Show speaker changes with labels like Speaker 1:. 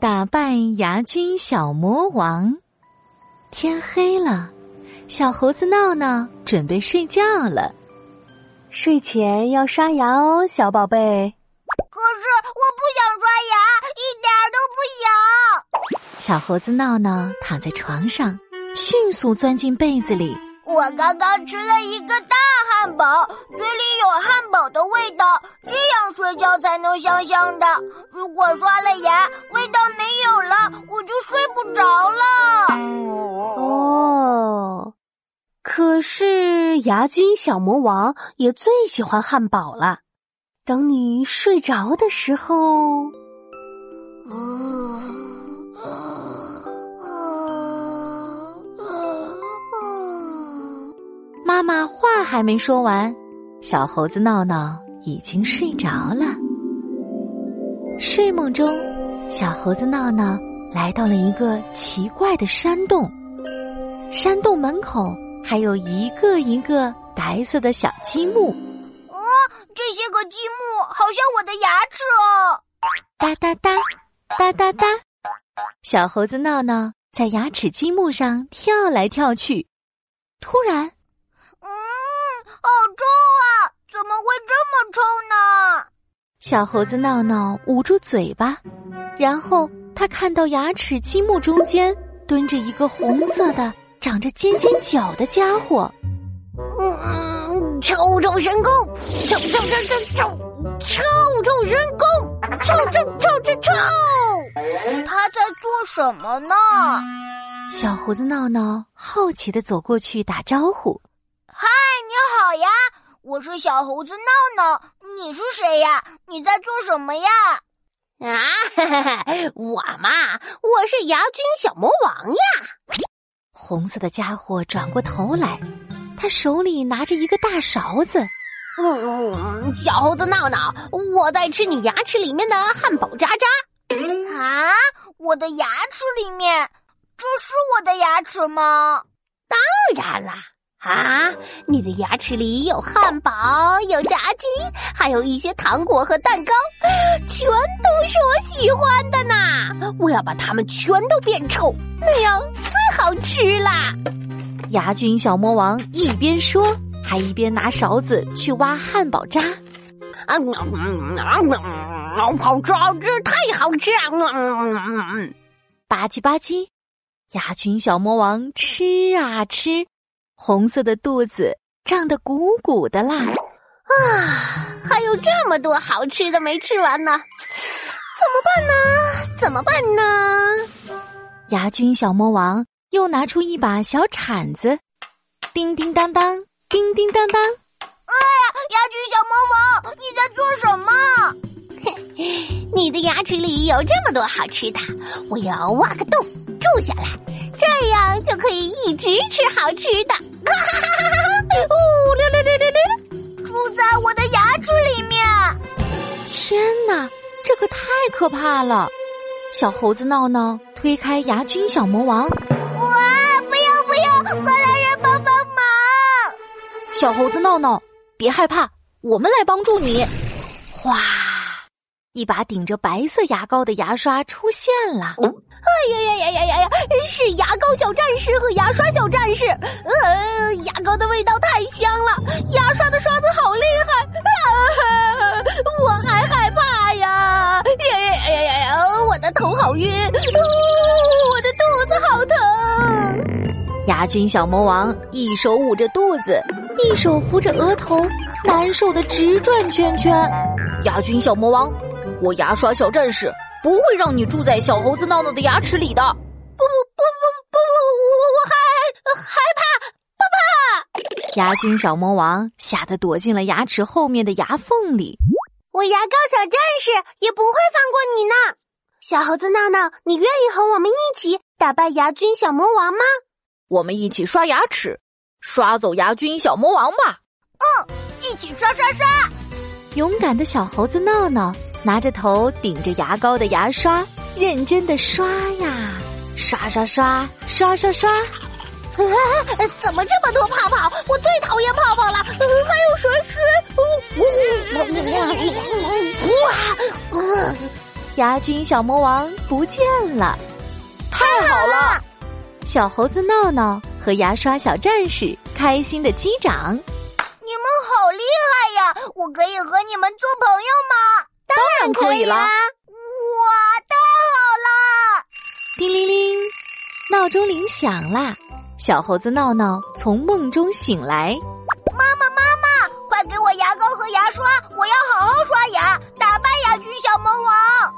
Speaker 1: 打败牙菌小魔王。天黑了，小猴子闹闹准备睡觉了。睡前要刷牙哦，小宝贝。
Speaker 2: 可是我不想刷牙，一点都不想。
Speaker 1: 小猴子闹闹躺在床上，迅速钻进被子里。
Speaker 2: 我刚刚吃了一个大汉堡，嘴里有汉堡的味道，这样睡觉才能香香的。如果刷了牙，味道没有了，我就睡不着了。
Speaker 1: 哦，可是牙菌小魔王也最喜欢汉堡了。等你睡着的时候，妈妈话还没说完，小猴子闹闹已经睡着了。睡梦中，小猴子闹闹来到了一个奇怪的山洞，山洞门口还有一个一个白色的小积木。
Speaker 2: 啊这些个积木好像我的牙齿哦！
Speaker 1: 哒哒哒，哒哒哒，小猴子闹闹在牙齿积木上跳来跳去。突然，
Speaker 2: 嗯，好臭啊！怎么会这么臭呢？
Speaker 1: 小猴子闹闹捂住嘴巴，然后他看到牙齿积木中间蹲着一个红色的、长着尖尖角的家伙。
Speaker 2: 嗯。臭臭神功，臭臭臭臭臭，臭臭神功，臭臭臭臭臭！他在做什么呢？
Speaker 1: 小猴子闹闹好奇的走过去打招呼：“
Speaker 2: 嗨，你好呀，我是小猴子闹闹，你是谁呀？你在做什么呀？”
Speaker 3: 啊，我嘛，我是牙菌小魔王呀！
Speaker 1: 红色的家伙转过头来。他手里拿着一个大勺子，
Speaker 3: 嗯，小猴子闹闹，我在吃你牙齿里面的汉堡渣渣。
Speaker 2: 啊，我的牙齿里面，这是我的牙齿吗？
Speaker 3: 当然啦！啊，你的牙齿里有汉堡，有炸鸡，还有一些糖果和蛋糕，全都是我喜欢的呢。我要把它们全都变臭，那样最好吃啦。
Speaker 1: 牙菌小魔王一边说，还一边拿勺子去挖汉堡渣。
Speaker 3: 啊，好吃，好吃，太好吃啊！
Speaker 1: 吧唧吧唧，牙菌小魔王吃啊吃，红色的肚子胀得鼓鼓的啦。
Speaker 3: 啊，还有这么多好吃的没吃完呢，怎么办呢？怎么办呢？
Speaker 1: 牙菌小魔王。又拿出一把小铲子，叮叮当当，叮叮当当。
Speaker 2: 哎呀，牙菌小魔王，你在做什
Speaker 3: 么？你的牙齿里有这么多好吃的，我要挖个洞住下来，这样就可以一直吃好吃的。哈哈哈哈哈！
Speaker 2: 呜溜溜溜溜溜，住在我的牙齿里面。
Speaker 1: 天哪，这可太可怕了！小猴子闹闹推开牙菌小魔王。哇！
Speaker 2: 不要不要快来人帮帮忙！
Speaker 1: 小猴子闹闹，别害怕，我们来帮助你。哗，一把顶着白色牙膏的牙刷出现了。
Speaker 3: 哎呀呀呀呀呀呀！是牙膏小战士和牙刷小战士。呃，牙
Speaker 1: 菌小魔王一手捂着肚子，一手扶着额头，难受的直转圈圈。牙菌小魔王，我牙刷小战士不会让你住在小猴子闹闹的牙齿里的。
Speaker 3: 不不不不不不，我我还害怕，怕怕。
Speaker 1: 牙菌小魔王吓得躲进了牙齿后面的牙缝里。
Speaker 3: 我牙膏小战士也不会放过你呢。小猴子闹闹，你愿意和我们一起打败牙菌小魔王吗？
Speaker 1: 我们一起刷牙齿，刷走牙菌小魔王吧！
Speaker 2: 嗯，一起刷刷刷！
Speaker 1: 勇敢的小猴子闹闹拿着头顶着牙膏的牙刷，认真的刷呀，刷刷刷，刷刷刷！
Speaker 3: 怎么这么多泡泡？我最讨厌泡泡了！还有水水！哇！
Speaker 1: 牙菌小魔王不见了。
Speaker 4: 太好了！
Speaker 1: 小猴子闹闹和牙刷小战士开心的击掌。
Speaker 2: 你们好厉害呀！我可以和你们做朋友吗？
Speaker 4: 当然可以啦！
Speaker 2: 哇，太好啦！
Speaker 1: 叮铃铃，闹钟铃响啦！小猴子闹闹从梦中醒来。
Speaker 2: 妈妈，妈妈，快给我牙膏和牙刷！我要好好刷牙，打败牙菌小魔王。